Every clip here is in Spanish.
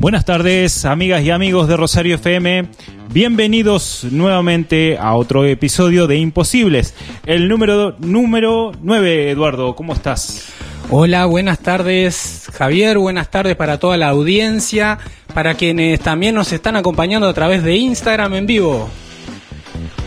Buenas tardes, amigas y amigos de Rosario FM. Bienvenidos nuevamente a otro episodio de Imposibles. El número número 9, Eduardo, ¿cómo estás? Hola, buenas tardes, Javier. Buenas tardes para toda la audiencia, para quienes también nos están acompañando a través de Instagram en vivo.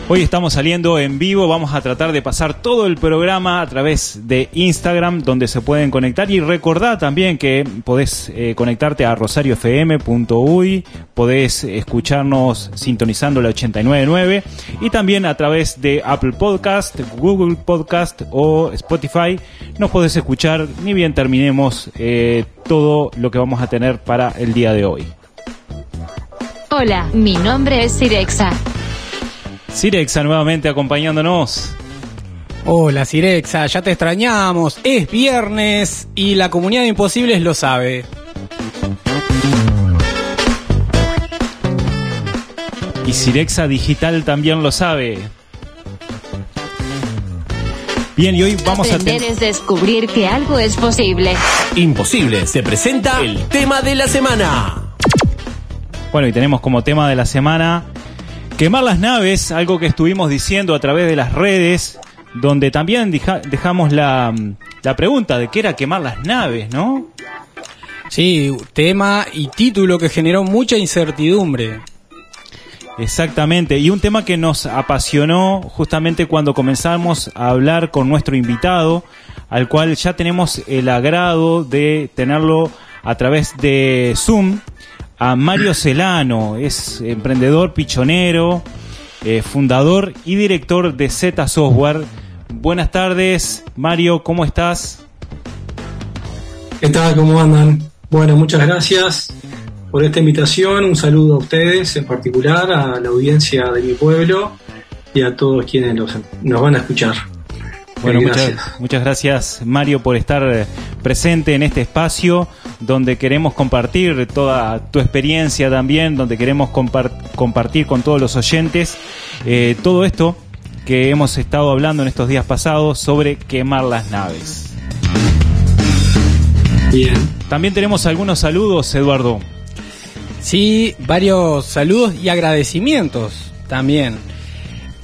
Hoy estamos saliendo en vivo, vamos a tratar de pasar todo el programa a través de Instagram donde se pueden conectar y recordad también que podés eh, conectarte a rosariofm.uy, podés escucharnos sintonizando la 899 y también a través de Apple Podcast, Google Podcast o Spotify nos podés escuchar ni bien terminemos eh, todo lo que vamos a tener para el día de hoy. Hola, mi nombre es Sirexa. Sirexa nuevamente acompañándonos. Hola Sirexa, ya te extrañamos. Es viernes y la comunidad de imposibles lo sabe. Y Sirexa Digital también lo sabe. Bien, y hoy vamos a Aprender es descubrir que algo es posible. Imposible, se presenta el tema de la semana. Bueno, y tenemos como tema de la semana Quemar las naves, algo que estuvimos diciendo a través de las redes, donde también dejamos la, la pregunta de qué era quemar las naves, ¿no? Sí, tema y título que generó mucha incertidumbre. Exactamente, y un tema que nos apasionó justamente cuando comenzamos a hablar con nuestro invitado, al cual ya tenemos el agrado de tenerlo a través de Zoom, Mario Celano, es emprendedor pichonero, eh, fundador y director de Z Software. Buenas tardes, Mario, ¿cómo estás? ¿Qué tal? ¿Cómo andan? Bueno, muchas gracias por esta invitación. Un saludo a ustedes en particular, a la audiencia de mi pueblo y a todos quienes nos van a escuchar. Bueno, muchas, muchas gracias Mario por estar eh, presente en este espacio donde queremos compartir toda tu experiencia también, donde queremos compartir con todos los oyentes eh, todo esto que hemos estado hablando en estos días pasados sobre quemar las naves. Bien. También tenemos algunos saludos, Eduardo. Sí, varios saludos y agradecimientos también.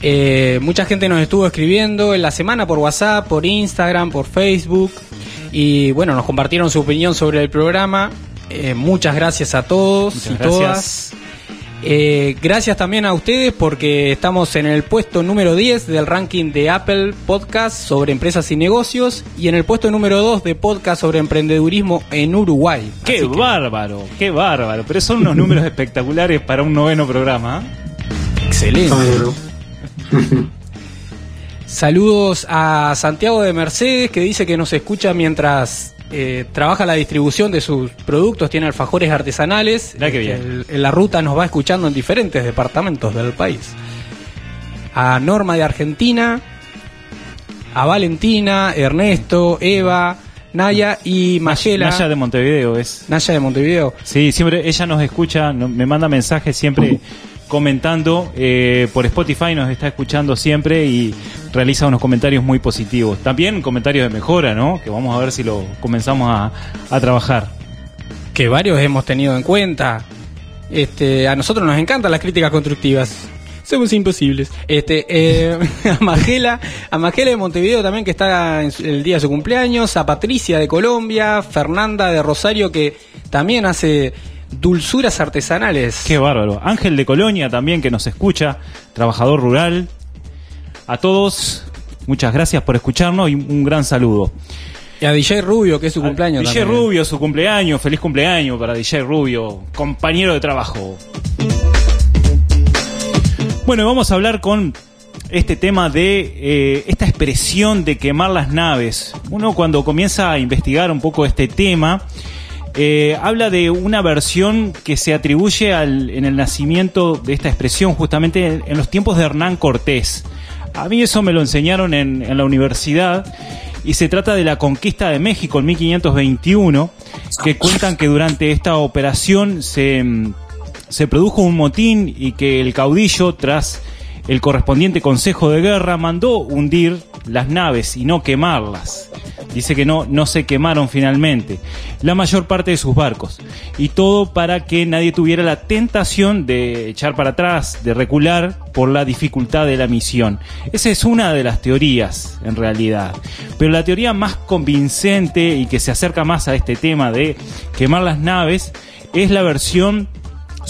Eh, mucha gente nos estuvo escribiendo en la semana por WhatsApp, por Instagram, por Facebook y bueno, nos compartieron su opinión sobre el programa. Eh, muchas gracias a todos y todas. Eh, gracias también a ustedes porque estamos en el puesto número 10 del ranking de Apple Podcast sobre empresas y negocios y en el puesto número 2 de podcast sobre emprendedurismo en Uruguay. ¡Qué bárbaro! ¡Qué bárbaro! Pero son unos números espectaculares para un noveno programa. Excelente. Saludos a Santiago de Mercedes que dice que nos escucha mientras eh, trabaja la distribución de sus productos, tiene alfajores artesanales. Qué bien. en la ruta nos va escuchando en diferentes departamentos del país. A Norma de Argentina, a Valentina, Ernesto, Eva, Naya y Mayela. Naya de Montevideo es. Naya de Montevideo. Sí, siempre ella nos escucha, me manda mensajes siempre comentando eh, por Spotify, nos está escuchando siempre y realiza unos comentarios muy positivos. También comentarios de mejora, ¿no? Que vamos a ver si lo comenzamos a, a trabajar. Que varios hemos tenido en cuenta. Este, a nosotros nos encantan las críticas constructivas. Somos imposibles. Este, eh, a Magela, de Montevideo también que está el día de su cumpleaños, a Patricia de Colombia, Fernanda de Rosario que también hace dulzuras artesanales. Qué bárbaro. Ángel de Colonia también que nos escucha, trabajador rural. A todos, muchas gracias por escucharnos y un gran saludo. Y a DJ Rubio, que es su cumpleaños. DJ Rubio, su cumpleaños, feliz cumpleaños para DJ Rubio, compañero de trabajo. Bueno, vamos a hablar con este tema de eh, esta expresión de quemar las naves. Uno cuando comienza a investigar un poco este tema, eh, habla de una versión que se atribuye al, en el nacimiento de esta expresión justamente en, los tiempos de Hernán Cortés. A mí eso me lo enseñaron en, en la universidad y se trata de la conquista de México en 1521, que cuentan que durante esta operación se, se produjo un motín y que el caudillo, tras el correspondiente consejo de guerra, mandó hundir las naves y no quemarlas. Dice que no, no se quemaron finalmente la mayor parte de sus barcos. Y todo para que nadie tuviera la tentación de echar para atrás, de recular por la dificultad de la misión. Esa es una de las teorías, en realidad. Pero la teoría más convincente y que se acerca más a este tema de quemar las naves es la versión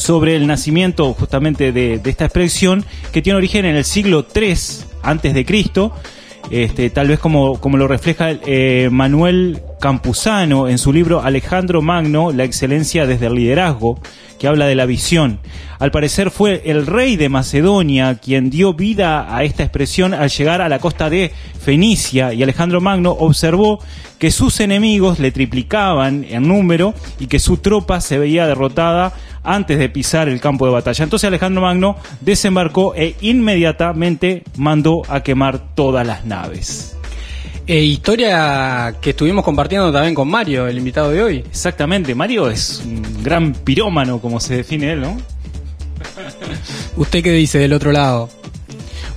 sobre el nacimiento justamente de, esta expresión que tiene origen en el siglo III antes de Cristo este, tal vez como, como lo refleja eh, Manuel Campuzano en su libro Alejandro Magno, La excelencia desde el liderazgo, que habla de la visión. Al parecer fue el rey de Macedonia quien dio vida a esta expresión al llegar a la costa de Fenicia y Alejandro Magno observó que sus enemigos le triplicaban en número y que su tropa se veía derrotada antes de pisar el campo de batalla. Entonces Alejandro Magno desembarcó e inmediatamente mandó a quemar todas las naves. E historia que estuvimos compartiendo también con Mario, el invitado de hoy. Exactamente, Mario es un gran pirómano, como se define él, ¿no? ¿Usted qué dice del otro lado?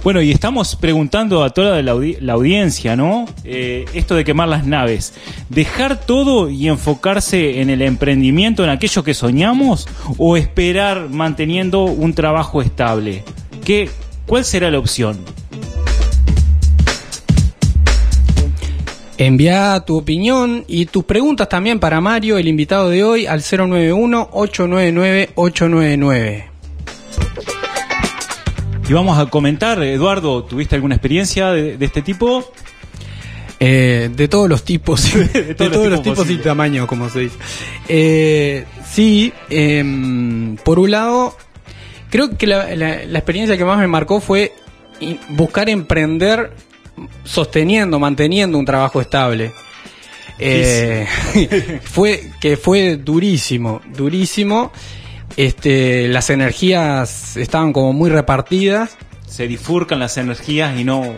Bueno, y estamos preguntando a toda la, audiencia, ¿no? Eh, esto de quemar las naves. ¿Dejar todo y enfocarse en el emprendimiento, en aquello que soñamos? ¿O esperar manteniendo un trabajo estable? ¿Qué, ¿Cuál será la opción? Envía tu opinión y tus preguntas también para Mario, el invitado de hoy, al 091-899-899. Y vamos a comentar, Eduardo, ¿tuviste alguna experiencia de, este tipo? Eh, de todos los tipos, de, todos, los, tipos, y tamaños, como se dice. Eh, sí, em, por un lado, creo que la, experiencia que más me marcó fue buscar emprender sosteniendo, manteniendo un trabajo estable. Eh, fue que fue durísimo, durísimo este, las energías estaban como muy repartidas. Se difurcan las energías y no,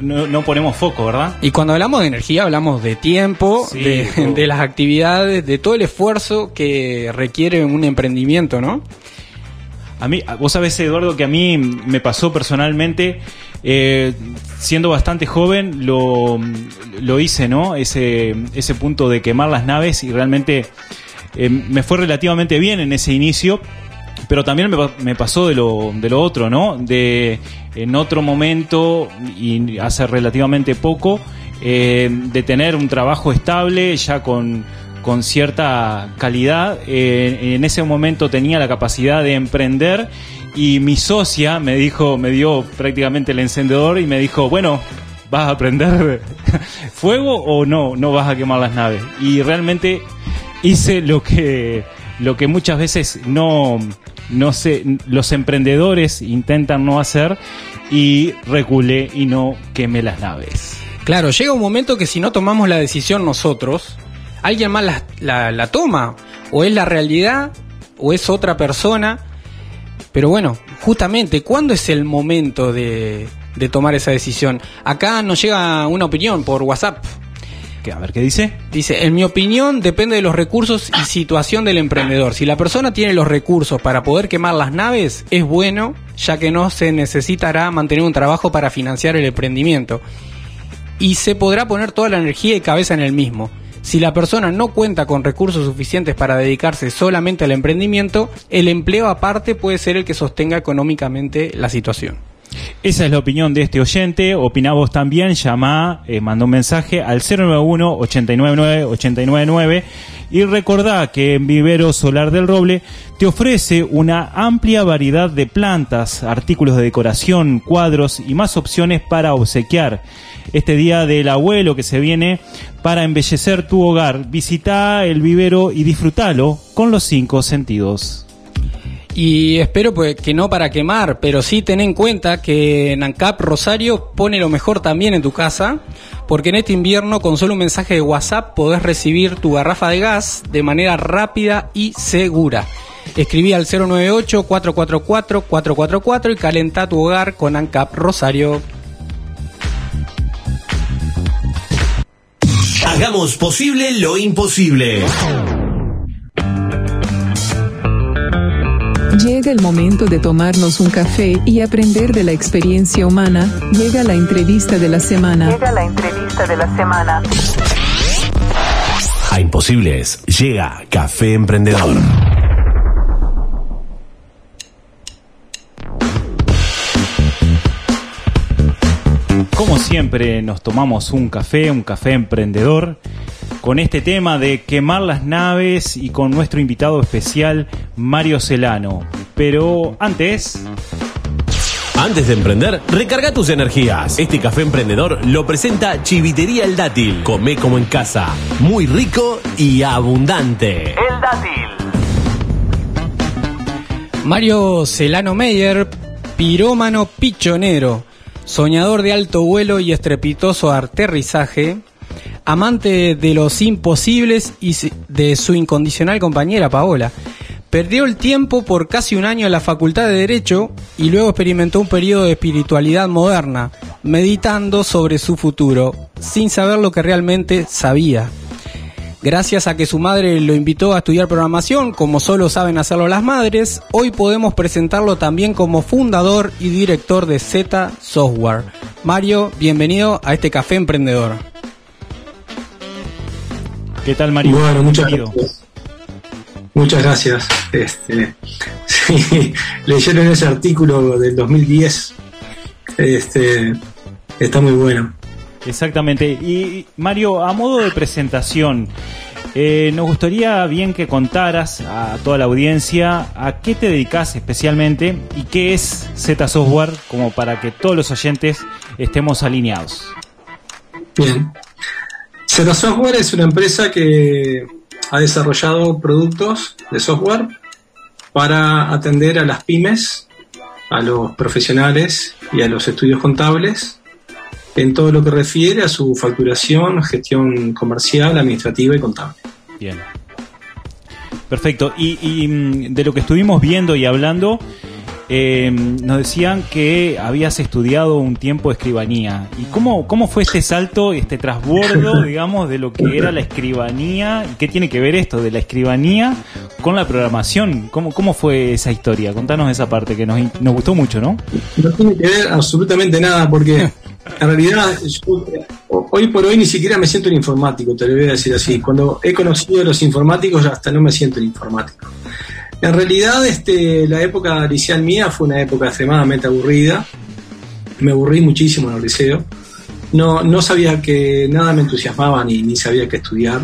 no, ponemos foco, ¿verdad? Y cuando hablamos de energía hablamos de tiempo, de, las actividades, de todo el esfuerzo que requiere un emprendimiento, ¿no? A mí, vos sabés, Eduardo, que a mí me pasó personalmente, eh, siendo bastante joven, lo, lo hice, ¿no? Ese, ese punto de quemar las naves y realmente eh, me fue relativamente bien en ese inicio, pero también me, pasó de lo, de lo otro, ¿no? De en otro momento, y hace relativamente poco, eh, de tener un trabajo estable, ya con, con cierta calidad. Eh, en ese momento tenía la capacidad de emprender y mi socia me dijo, me dio prácticamente el encendedor y me dijo, bueno, ¿vas a prender fuego o no? No vas a quemar las naves. Y realmente hice lo que, lo que muchas veces no, no sé, los emprendedores intentan no hacer y reculé y no quemé las naves. Claro, llega un momento que si no tomamos la decisión nosotros, alguien más la, la, toma. O es la realidad, o es otra persona. Pero bueno, justamente, ¿cuándo es el momento de, de tomar esa decisión? Acá nos llega una opinión por WhatsApp a ver qué dice. Dice, en mi opinión depende de los recursos y situación del emprendedor. Si la persona tiene los recursos para poder quemar las naves, es bueno, ya que no se necesitará mantener un trabajo para financiar el emprendimiento. Y se podrá poner toda la energía y cabeza en el mismo. Si la persona no cuenta con recursos suficientes para dedicarse solamente al emprendimiento, el empleo aparte puede ser el que sostenga económicamente la situación. Esa es la opinión de este oyente. Opina vos también. Llama, eh, manda un mensaje al 091-899-899. Y recordá que en Vivero Solar del Roble te ofrece una amplia variedad de plantas, artículos de decoración, cuadros y más opciones para obsequiar. Este día del abuelo que se viene para embellecer tu hogar. Visita el vivero y disfrútalo con los cinco sentidos. Y espero pues, que no para quemar, pero sí ten en cuenta que Nancap Rosario pone lo mejor también en tu casa, porque en este invierno con solo un mensaje de WhatsApp podés recibir tu garrafa de gas de manera rápida y segura. Escribí al 098-444-444 y calenta tu hogar con ANCAP Rosario. Hagamos posible lo imposible. Llega el momento de tomarnos un café y aprender de la experiencia humana. Llega la entrevista de la semana. Llega la entrevista de la semana. A Imposibles llega Café Emprendedor. Como siempre nos tomamos un café, un café emprendedor, con este tema de quemar las naves y con nuestro invitado especial Mario Celano. Pero antes... Antes de emprender, recarga tus energías. Este café emprendedor lo presenta Chivitería El Dátil. Come como en casa. Muy rico y abundante. El dátil. Mario Celano Meyer, pirómano pichonero, soñador de alto vuelo y estrepitoso aterrizaje, amante de los imposibles y de su incondicional compañera Paola. Perdió el tiempo por casi un año en la Facultad de Derecho y luego experimentó un periodo de espiritualidad moderna, meditando sobre su futuro, sin saber lo que realmente sabía. Gracias a que su madre lo invitó a estudiar programación, como solo saben hacerlo las madres, hoy podemos presentarlo también como fundador y director de Z Software. Mario, bienvenido a este café emprendedor. ¿Qué tal Mario? Bueno, muchas gracias. Muchas gracias. Este, sí, leyeron ese artículo del 2010. Este, está muy bueno. Exactamente. Y Mario, a modo de presentación, eh, nos gustaría bien que contaras a toda la audiencia a qué te dedicas especialmente y qué es Z Software, como para que todos los oyentes estemos alineados. Bien. Zero Software es una empresa que ha desarrollado productos de software para atender a las pymes, a los profesionales y a los estudios contables en todo lo que refiere a su facturación, gestión comercial, administrativa y contable. Bien. Perfecto. Y, mm, de lo que estuvimos viendo y hablando, eh, nos decían que habías estudiado un tiempo escribanía. ¿Y cómo, cómo fue este salto, este trasbordo, digamos, de lo que era la escribanía? ¿Y qué tiene que ver esto de la escribanía con la programación? ¿Cómo, cómo fue esa historia? Contanos esa parte que nos, nos gustó mucho, ¿no? No tiene que ver absolutamente nada porque en realidad yo, hoy por hoy ni siquiera me siento un informático, te lo voy a decir así. Cuando he conocido a los informáticos hasta no me siento un informático. En realidad este, la época liceal mía fue una época extremadamente aburrida. Me aburrí muchísimo en el liceo. No, no sabía que nada me entusiasmaba ni, ni sabía qué estudiar.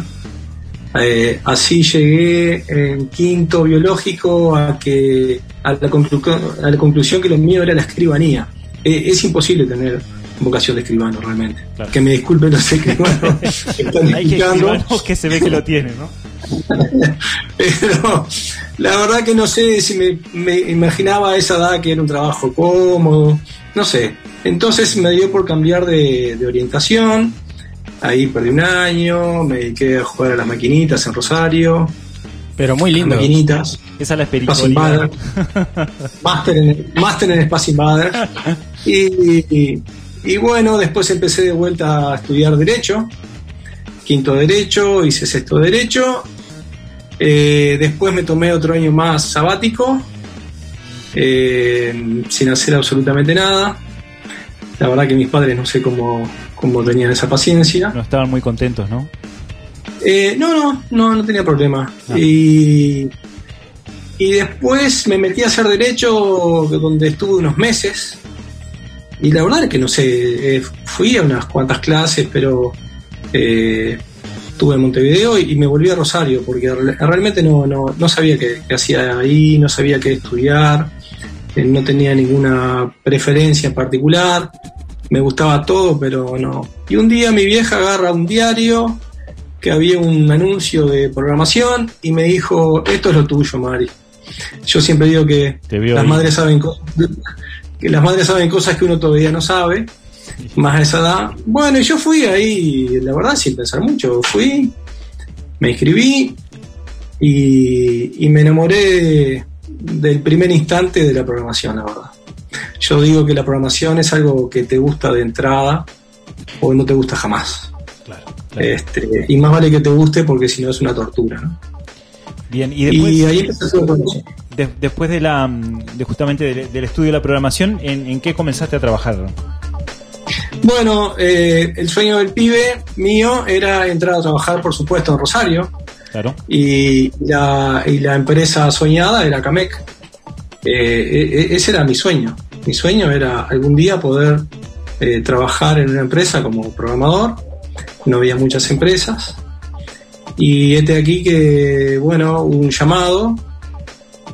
Eh, así llegué en quinto biológico a que a la, conclu- a la conclusión que lo mío era la escribanía. Eh, es imposible tener vocación de escribano realmente. Claro. Que me disculpen los escribanos que están Hay que escribanos que se ve que lo tienen, ¿no? Pero la verdad que no sé si me, me imaginaba a esa edad que era un trabajo cómodo, no sé. Entonces me dio por cambiar de, de orientación, ahí perdí un año, me dediqué a jugar a las maquinitas en Rosario, Pero muy lindo. maquinitas, Esa es la espiritualidad. Máster en, máster en Space Invader. Y, y- y bueno, después empecé de vuelta a estudiar Derecho, quinto Derecho, hice sexto Derecho. Eh, después me tomé otro año más sabático, eh, sin hacer absolutamente nada. La verdad que mis padres no sé cómo, cómo tenían esa paciencia. No estaban muy contentos, ¿no? Eh, no, no, no, no tenía problema. Ah. Y, y después me metí a hacer derecho, donde estuve unos meses. Y la verdad es que no sé, eh, fui a unas cuantas clases, pero eh, estuve en Montevideo y, y me volví a Rosario, porque re- realmente no, no, no sabía qué, qué hacía ahí, no sabía qué estudiar, eh, no tenía ninguna preferencia en particular. Me gustaba todo, pero no. Y un día mi vieja agarra un diario que había un anuncio de programación y me dijo, esto es lo tuyo, Mari. Yo siempre digo que las madres saben que las madres saben cosas que uno todavía no sabe, más a esa edad. Bueno, yo fui ahí, la verdad, sin pensar mucho, fui, me inscribí y, y me enamoré del primer instante de la programación, la verdad. Yo digo que la programación es algo que te gusta de entrada o no te gusta jamás. Claro, claro. Este, y más vale que te guste porque si no es una tortura. ¿no? Bien, y después, Y ahí de- después de la de justamente del, del estudio de la programación, ¿en, en qué comenzaste a trabajar? Bueno, eh, el sueño del pibe mío era entrar a trabajar, por supuesto, en Rosario. Claro. Y la, y la empresa soñada era Camec. Eh, e- e- ese era mi sueño. Mi sueño era algún día poder eh, trabajar en una empresa como programador. No había muchas empresas. Y este aquí que, bueno, hubo un llamado,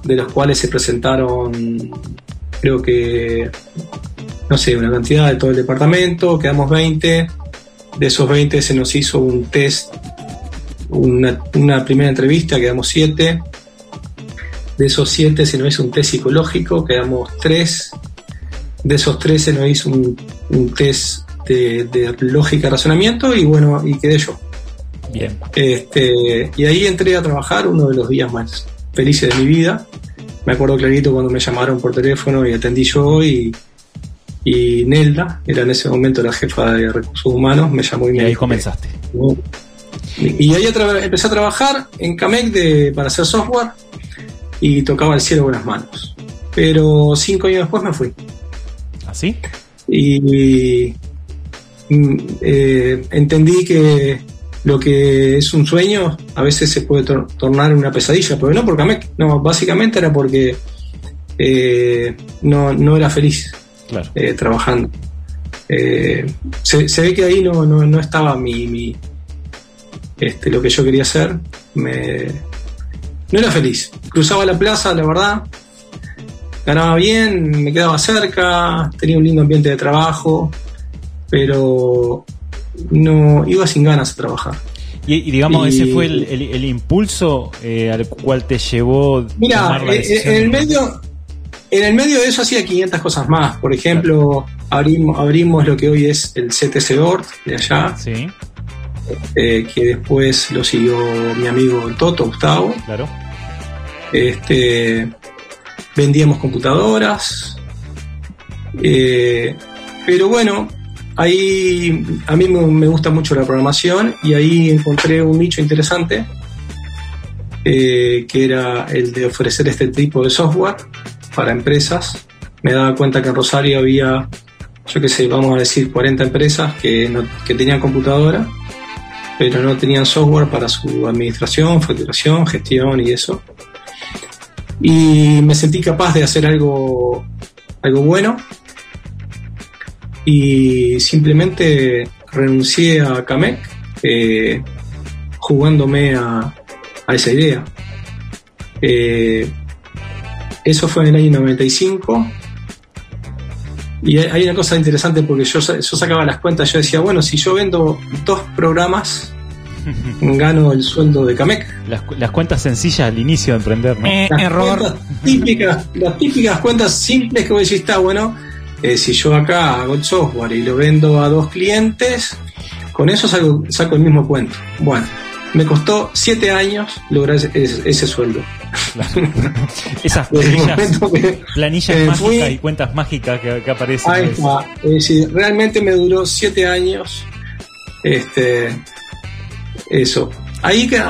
de los cuales se presentaron, creo que, no sé, una cantidad de todo el departamento, quedamos 20. De esos 20 se nos hizo un test una, una primera entrevista, quedamos siete. De esos siete se nos hizo un test psicológico, quedamos tres. De esos tres se nos hizo un, un test de, de lógica y razonamiento y bueno, y quedé yo. Bien. Este, y ahí entré a trabajar uno de los días más felices de mi vida. Me acuerdo clarito cuando me llamaron por teléfono y atendí yo y, y Nelda, era en ese momento la jefa de recursos humanos, me llamó y Y me ahí dijo que- comenzaste. y ahí atra- empecé a trabajar en Camec de, para hacer software y tocaba el cielo con las manos. Pero cinco años después me fui. ¿Así? Y mm, eh, entendí que lo que es un sueño a veces se puede tor- tornar una pesadilla, pero no por Camec, no, básicamente era porque eh, no, no era feliz Claro. eh, trabajando. Eh, se, se ve que ahí no, no, no estaba mi, mi- este, lo que yo quería hacer. Me, no era feliz. Cruzaba la plaza, la verdad. Ganaba bien, me quedaba cerca, tenía un lindo ambiente de trabajo, pero no iba sin ganas a trabajar. Y, y digamos, Y- ese fue el, el- el impulso eh, al cual te llevó Mira, en el medio, en el medio de eso hacía 500 cosas más. Por ejemplo, abrimos, abrimos lo que hoy es el CTC Board de allá, Sí, eh, que después lo siguió mi amigo Toto, Gustavo. claro. Este, vendíamos computadoras. eh, pero bueno, ahí a mí me, me gusta mucho la programación y ahí encontré un nicho interesante eh, que era el de ofrecer este tipo de software para empresas. Me daba cuenta que en Rosario había, yo qué sé, vamos a decir 40 empresas que, tenían computadora, pero no tenían software para su administración, facturación, gestión y eso y me sentí capaz de hacer algo, algo bueno y simplemente renuncié a Kamek eh, jugándome a, a esa idea. Eh, eso fue en el año 95 y hay, hay una cosa interesante porque yo, yo sacaba las cuentas, yo decía, bueno, si yo vendo dos programas, gano el sueldo de Kamek. Las, cu- las cuentas sencillas al inicio de emprender, ¿no? Eh, Las error. cuentas típicas, las típicas cuentas simples que vos decís, está bueno, eh, si yo acá hago el software y lo vendo a dos clientes, con eso saco, saco el mismo cuento. Bueno, me costó siete años lograr ese, ese- ese sueldo. Esas planillas, momento que planillas que me mágicas fui- y cuentas mágicas que, que aparecen. Ahí está. Es decir, realmente me duró siete años. Este, eso. Ahí que,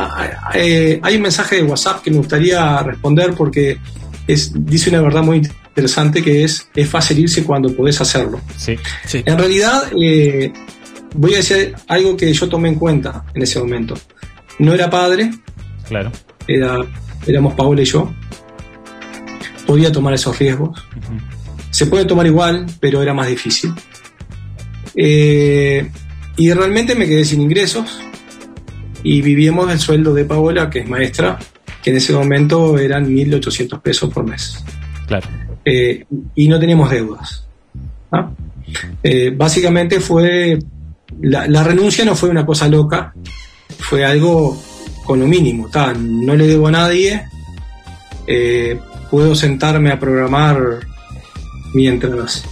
eh, hay un mensaje de WhatsApp que me gustaría responder porque es, dice una verdad muy interesante que es es fácil irse cuando podés hacerlo. Sí, Sí. En realidad, eh, voy a decir algo que yo tomé en cuenta en ese momento. No era padre, claro. era, éramos Paola y yo. Podía tomar esos riesgos. Se puede tomar igual, pero era más difícil. Eh, y realmente me quedé sin ingresos y vivíamos del sueldo de Paola, que es maestra, que en ese momento eran 1.800 pesos por mes. Claro. Eh, y no teníamos deudas. Eh, básicamente fue, la, la renuncia no fue una cosa loca, fue algo con lo mínimo. ta, no le debo a nadie, eh, puedo sentarme a programar mientras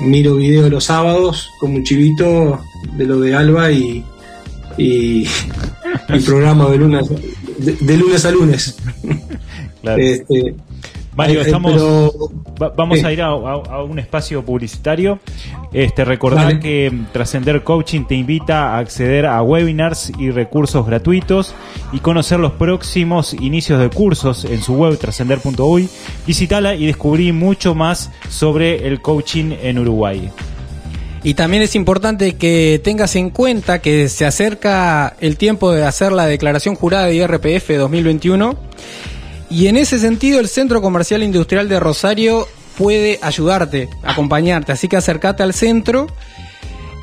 miro video los sábados como un chivito de lo de Alba y, y, y programa de lunes, de, de lunes a lunes. Claro. Este, Mario, eh, estamos, pero- va- vamos sí. a ir a, a- a un espacio publicitario. Este, recordar Vale. que mm, Trascender Coaching te invita a acceder a webinars y recursos gratuitos y conocer los próximos inicios de cursos en su web trascender.uy. Visítala y descubrí mucho más sobre el coaching en Uruguay. Y también es importante que tengas en cuenta que se acerca el tiempo de hacer la declaración jurada de IRPF 2021 y en ese sentido el Centro Comercial Industrial de Rosario puede ayudarte, acompañarte, así que acércate al centro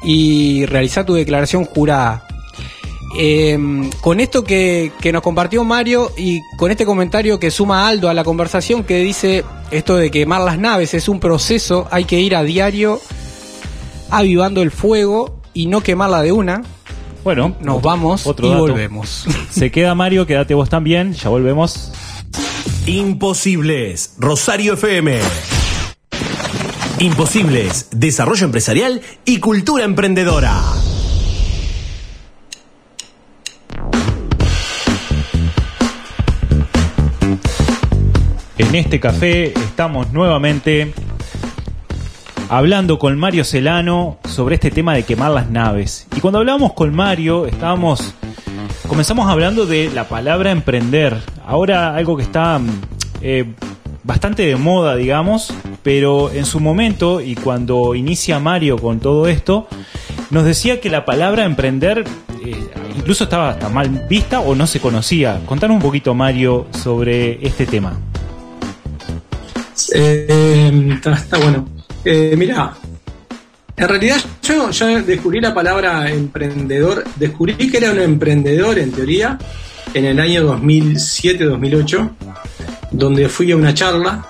y realiza tu declaración jurada. Eh, con esto que, que nos compartió Mario y con este comentario que suma Aldo a la conversación que dice esto de quemar las naves es un proceso, hay que ir a diario avivando el fuego y no quemarla de una. Bueno, Nos vamos otro y dato. volvemos. Se queda Mario, quédate vos también, ya volvemos. Imposibles, Rosario FM. Imposibles, desarrollo empresarial y cultura emprendedora. En este café estamos nuevamente hablando con Mario Celano sobre este tema de quemar las naves. Y cuando hablábamos con Mario, estábamos comenzamos hablando de la palabra emprender. Ahora algo que está mm, eh, bastante de moda, digamos, pero en su momento y cuando inicia Mario con todo esto, nos decía que la palabra emprender eh, incluso estaba hasta mal vista o no se conocía. Contanos un poquito, Mario, sobre este tema. Eh, está, está bueno. Eh, mira, en realidad yo, yo descubrí la palabra emprendedor, descubrí que era un emprendedor en teoría en el año 2007-2008, donde fui a una charla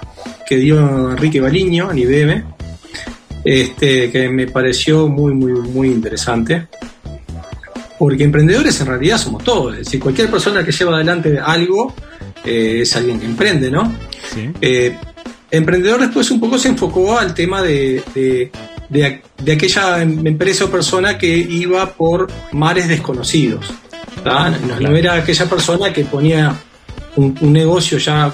que dio Enrique Baliño en IBM, este, que me pareció muy, muy, muy interesante. Porque emprendedores en realidad somos todos, es decir, cualquier persona que lleva adelante algo eh, es alguien que emprende, ¿no? Sí. Eh, Emprendedor después un poco se enfocó al tema de, de, de- de aquella em- empresa o persona que iba por mares desconocidos. No, no era aquella persona que ponía un, un negocio ya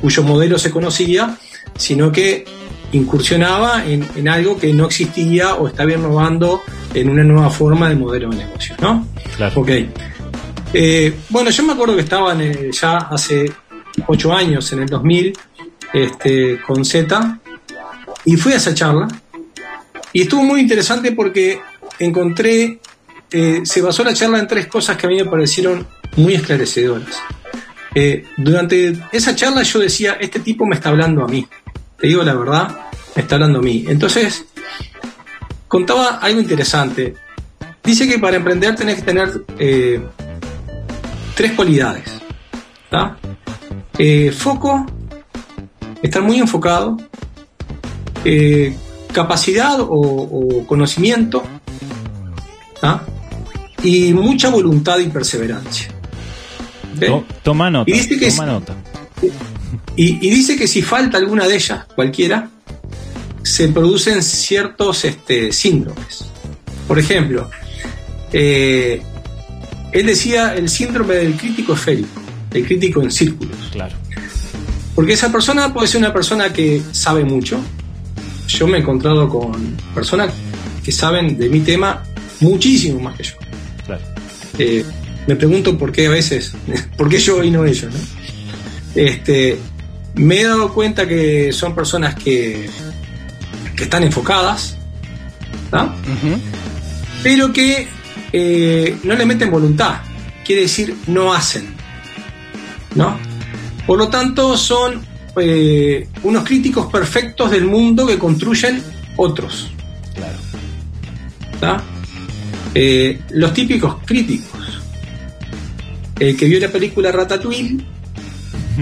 cuyo modelo se conocía, sino que incursionaba en, en algo que no existía o estaba innovando en una nueva forma de modelo de negocio. ¿no? Claro. Ok. Eh, bueno, yo me acuerdo que estaban eh, ya hace ocho años, en el 2000, este, con Z, y fui a esa charla. Y estuvo muy interesante porque encontré, eh, se basó la charla en tres cosas que a mí me parecieron muy esclarecedoras. Eh, durante esa charla yo decía, este tipo me está hablando a mí. Te digo la verdad, me está hablando a mí. Entonces, contaba algo interesante. Dice que para emprender tenés que tener eh, tres cualidades. Eh, foco, estar muy enfocado, eh, capacidad o, o conocimiento, ¿tá? y mucha voluntad y perseverancia. Toma nota. Y dice que toma es- nota. Y, y dice que si falta alguna de ellas, cualquiera, se producen ciertos este, síndromes. Por ejemplo, eh, él decía el síndrome del crítico esférico, el crítico en círculos. Claro. Porque esa persona puede ser una persona que sabe mucho. Yo me he encontrado con personas que saben de mi tema muchísimo más que yo. Claro. Eh, me pregunto por qué a veces, por qué yo y no ellos, ¿no? Este, me he dado cuenta que son personas que, que están enfocadas, ¿tá? pero que eh, no le meten voluntad, quiere decir no hacen, ¿no? Por lo tanto, son eh, unos críticos perfectos del mundo que construyen otros. Claro. Eh, los típicos críticos. El que vio la película Ratatouille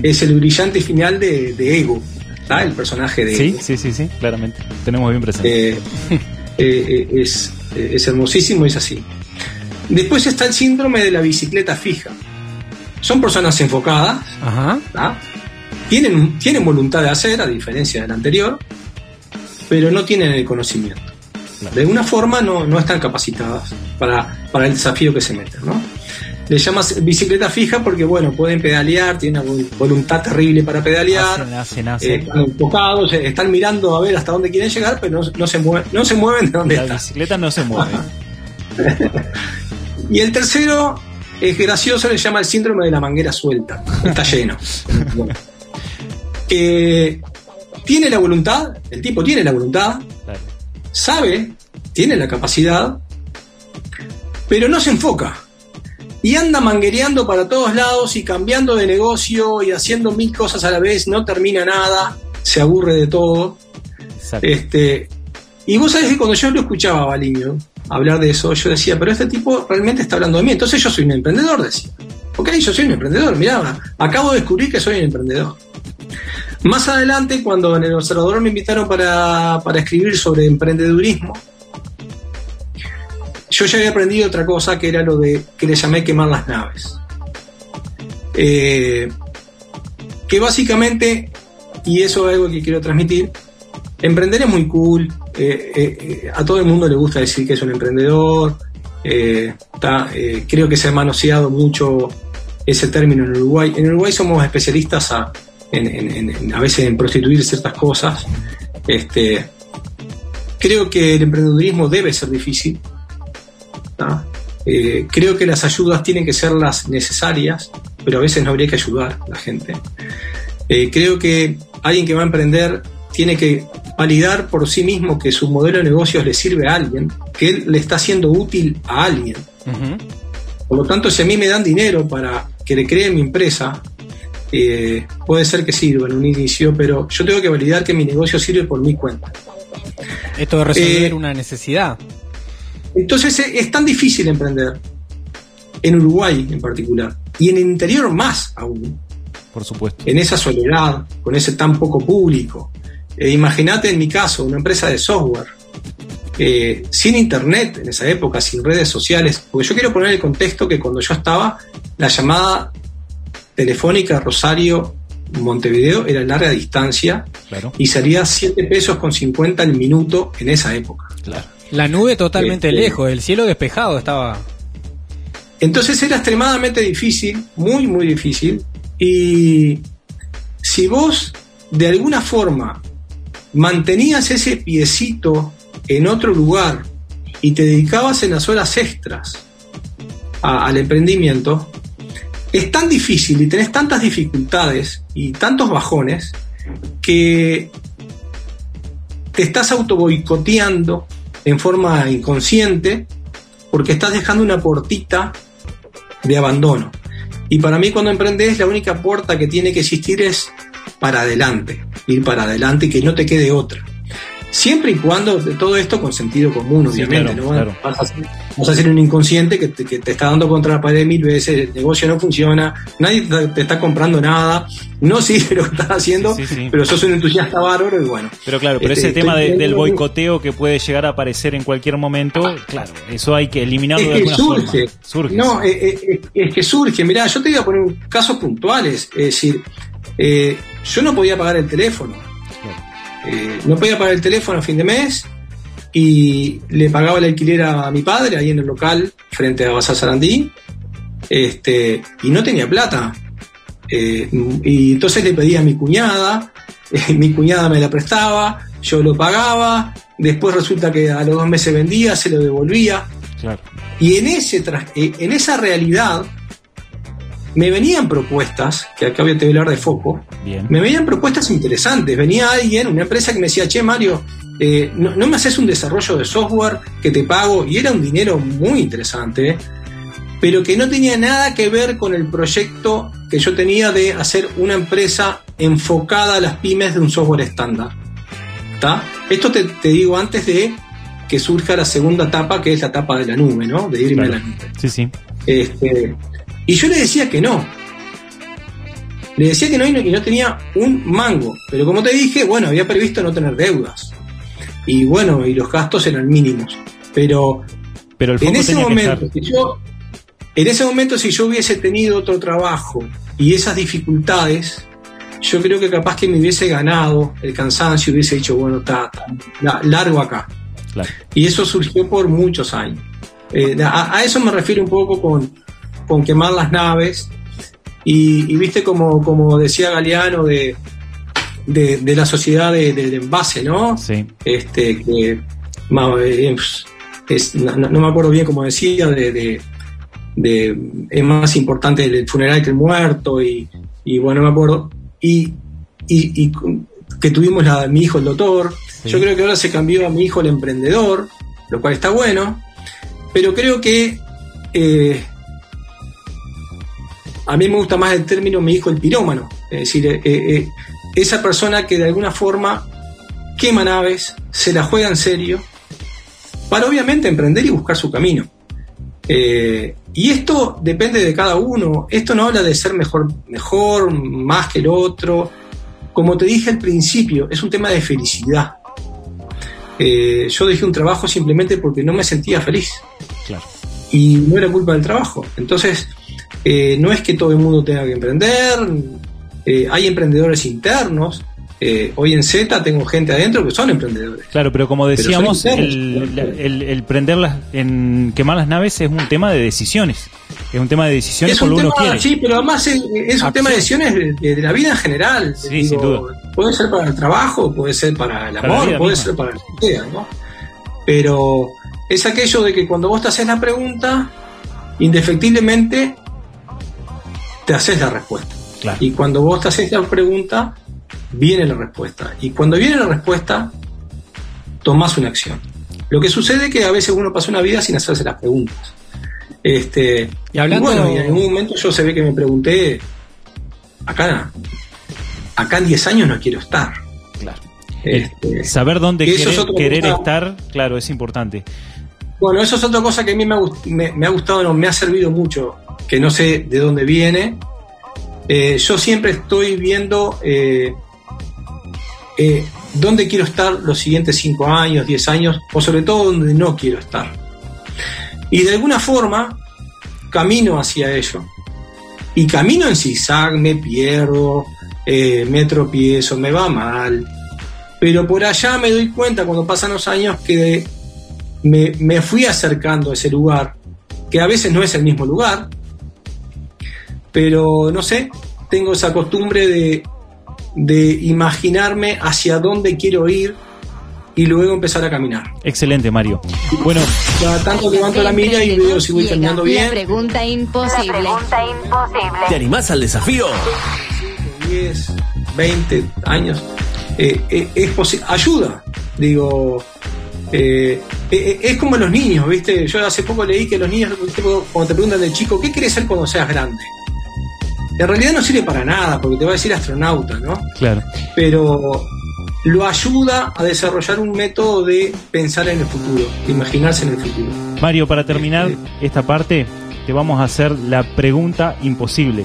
es el brillante final de, de Ego, ¿tá? el personaje de Sí, Ego. sí, sí, sí, claramente. Tenemos bien presente. Eh, eh, eh, es, es hermosísimo, es así. Después está el síndrome de la bicicleta fija. Son personas enfocadas, Ajá. tienen, tienen voluntad de hacer, a diferencia del anterior, pero no tienen el conocimiento. De alguna forma no, no están capacitadas para, para el desafío que se meten, ¿no? Le llamas bicicleta fija porque, bueno, pueden pedalear, tienen una voluntad terrible para pedalear, Hacen, hacen, hacen. eh, están enfocados, eh, están mirando a ver hasta dónde quieren llegar, pero no, no se, mueven, no se mueven de donde la están. bicicleta no se mueve. Y el tercero es gracioso, le llama el síndrome de la manguera suelta. Está lleno. Bueno. Que tiene la voluntad, el tipo tiene la voluntad, sabe, tiene la capacidad, pero no se enfoca. Y anda manguereando para todos lados y cambiando de negocio y haciendo mil cosas a la vez, no termina nada, se aburre de todo. Exacto. Este, y vos sabés que cuando yo lo escuchaba Baliño hablar de eso, yo decía, pero este tipo realmente está hablando de mí. Entonces yo soy un emprendedor, decía. Ok, yo soy un emprendedor, mirá, acabo de descubrir que soy un emprendedor. Más adelante, cuando en el Observador me invitaron para, para escribir sobre emprendedurismo, yo ya había aprendido otra cosa que era lo de que le llamé quemar las naves. Eh, que básicamente, y eso es algo que quiero transmitir, emprender es muy cool, eh, eh, a todo el mundo le gusta decir que es un emprendedor, creo que se ha manoseado mucho ese término en Uruguay. En Uruguay somos especialistas a, a veces en prostituir ciertas cosas. Este, creo que el emprendedurismo debe ser difícil. Eh, creo que las ayudas tienen que ser las necesarias, pero a veces no habría que ayudar a la gente. Eh, creo que alguien que va a emprender tiene que validar por sí mismo que su modelo de negocios le sirve a alguien, que él le está haciendo útil a alguien. Por lo tanto, si a mí me dan dinero para que le cree mi empresa, eh, puede ser que sirva en un inicio, pero yo tengo que validar que mi negocio sirve por mi cuenta. Esto de resolver Eh, una necesidad. Entonces eh, es tan difícil emprender, en Uruguay en particular, y en el interior más aún, Por supuesto. en esa soledad, con ese tan poco público. Eh, Imagínate en mi caso, una empresa de software, eh, sin internet en esa época, sin redes sociales, porque yo quiero poner el contexto que cuando yo estaba, la llamada telefónica Rosario Montevideo era larga distancia Claro. y salía 7 pesos con 50 el minuto en esa época. Claro. La nube totalmente Este- lejos, el cielo despejado estaba. Entonces era extremadamente difícil, muy, muy difícil. Y si vos de alguna forma mantenías ese piecito en otro lugar y te dedicabas en las horas extras a- al emprendimiento, es tan difícil y tenés tantas dificultades y tantos bajones que te estás auto boicoteando en forma inconsciente porque estás dejando una portita de abandono. Y para mí cuando emprendes la única puerta que tiene que existir es para adelante, ir para adelante y que no te quede otra. Siempre y cuando todo esto con sentido común, Sí, obviamente, claro, ¿no? claro. Vas, a ser, vas a ser un inconsciente que te, que te está dando contra la pared mil veces, el negocio no funciona, nadie te, te está comprando nada, no sirve lo que estás haciendo, Sí, sí. pero sos un entusiasta bárbaro y bueno. Pero claro, pero Este, ese tema de- estoy- del boicoteo que puede llegar a aparecer en cualquier momento, claro, eso hay que eliminarlo Es de alguna surge. forma. Surge. No, eh, eh, es que surge. Mirá, yo te voy a poner casos puntuales. Es decir, eh, yo no podía pagar el teléfono. Eh, no podía pagar el teléfono a fin de mes y le pagaba el alquiler a mi padre ahí en el local frente a Bazar Sarandí este, y no tenía plata. Eh, y entonces le pedía a mi cuñada, eh, mi cuñada me la prestaba, yo lo pagaba, después resulta que a los dos meses vendía, se lo devolvía. Claro. Y en, ese eh, en esa realidad me venían propuestas, que acá voy a hablar de foco, Bien. me venían propuestas interesantes. Venía alguien, una empresa que me decía, che Mario, eh, no, no me haces un desarrollo de software que te pago, y era un dinero muy interesante, pero que no tenía nada que ver con el proyecto que yo tenía de hacer una empresa enfocada a las pymes de un software estándar. ¿Está? Esto te, te digo antes de que surja la segunda etapa, que es la etapa de la nube, ¿no? De irme Claro. a la nube. Sí, sí. Este, y yo le decía que no. Le decía que no y, no y no tenía un mango. Pero como te dije, bueno, había previsto no tener deudas. Y bueno, y los gastos eran mínimos. Pero Pero el en ese que momento, si yo, en ese momento, si yo hubiese tenido otro trabajo y esas dificultades, yo creo que capaz que me hubiese ganado el cansancio, hubiese dicho, bueno, está, largo acá. Y eso surgió por muchos años. Eh, a, eso me refiero un poco con, con quemar las naves. Y, viste como, como decía Galeano de, de, la sociedad de, envase, ¿no? Sí. Este, que, eh, es, no, me acuerdo bien como decía, de, es más importante el funeral que el muerto, y, y bueno, me acuerdo. Y, y, que tuvimos la, mi hijo el doctor. Yo creo que ahora se cambió a mi hijo el emprendedor, lo cual está bueno. Pero creo que eh, a mí me gusta más el término mi hijo el pirómano. Es decir, eh, eh, esa persona que de alguna forma quema naves, se la juega en serio, para obviamente emprender y buscar su camino. y esto depende de cada uno. Esto no habla de ser mejor, mejor, más que el otro. Como te dije al principio, es un tema de felicidad. yo dejé un trabajo simplemente porque no me sentía feliz. Y no era culpa del trabajo. Entonces, eh, no es que todo el mundo tenga que emprender, eh, hay emprendedores internos. Eh, hoy en Z tengo gente adentro que son emprendedores. Claro, pero como decíamos, el, prenderlas, en quemar las naves es un tema de decisiones. Es un tema de decisiones es uno quiere. Sí, pero además es, un tema de decisiones de, la vida en general. Sí, Puede ser para el trabajo, puede ser para el amor, puede ser para la idea, ¿no? Pero es aquello de que cuando vos te haces la pregunta, indefectiblemente te haces la respuesta. Y cuando vos te haces la pregunta, viene la respuesta. Y cuando viene la respuesta, tomás una acción. Lo que sucede es que a veces uno pasa una vida sin hacerse las preguntas. Este, y, hablando... bueno, y en algún momento yo se ve que me pregunté, acá, acá en 10 años no quiero estar. Claro. Este, saber dónde querer, estar, claro, es importante. Bueno, eso es otra cosa que a mí me ha, gustado, no, me ha servido mucho, que no sé de dónde viene. Eh, yo siempre estoy viendo eh, eh, dónde quiero estar los siguientes 5 años, 10 años, o sobre todo dónde no quiero estar. Y de alguna forma camino hacia ello. Y camino en zigzag, me pierdo, me tropiezo, me va mal. Pero por allá me doy cuenta cuando pasan los años que me, fui acercando a ese lugar, que a veces no es el mismo lugar, pero no sé, tengo esa costumbre de, de imaginarme hacia dónde quiero ir y luego empezar a caminar. Excelente, Mario. Bueno, cada tanto levanto la milla y veo si voy caminando bien. pregunta imposible. pregunta imposible. ¿Te animás al desafío? 10, 20 años. Eh, eh, es ayuda. Digo, eh, es como los niños, ¿viste? Yo hace poco leí que los niños, cuando te preguntan de chico, ¿qué quieres ser cuando seas grande? En realidad no sirve para nada, porque te va a decir astronauta, ¿no? Claro. Pero lo ayuda a desarrollar un método de pensar en el futuro, de imaginarse en el futuro. Mario, para terminar esta parte, te vamos a hacer la pregunta imposible.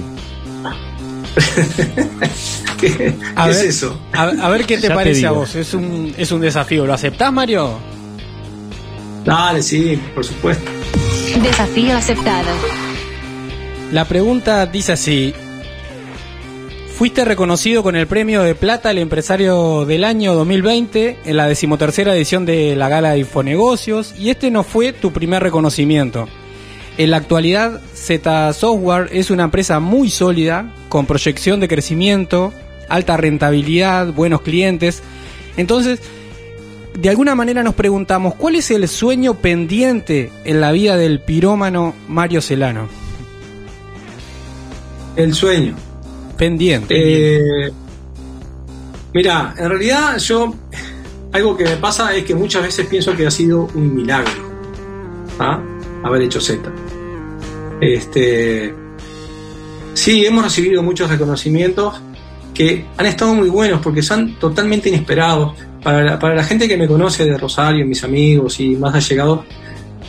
¿Qué, es eso? A, ver qué te parece a vos. Es un, es un desafío. ¿Lo aceptás, Mario? Dale, sí, por supuesto. Desafío aceptado. La pregunta dice así. Fuiste reconocido con el premio de plata al empresario del año 2020 en la decimotercera edición de la Gala de Infonegocios y este no fue tu primer reconocimiento. En la actualidad, Z Software es una empresa muy sólida, con proyección de crecimiento, alta rentabilidad, buenos clientes. Entonces, de alguna manera nos preguntamos, ¿cuál es el sueño pendiente en la vida del pirómano Mario Celano? El sueño. Pendiente. Eh, mira, en realidad yo, algo que me pasa es que muchas veces pienso que ha sido un milagro ¿ah? haber hecho Z. Este, sí, hemos recibido muchos reconocimientos que han estado muy buenos porque son totalmente inesperados. Para la, gente que me conoce de Rosario, mis amigos y más allegados,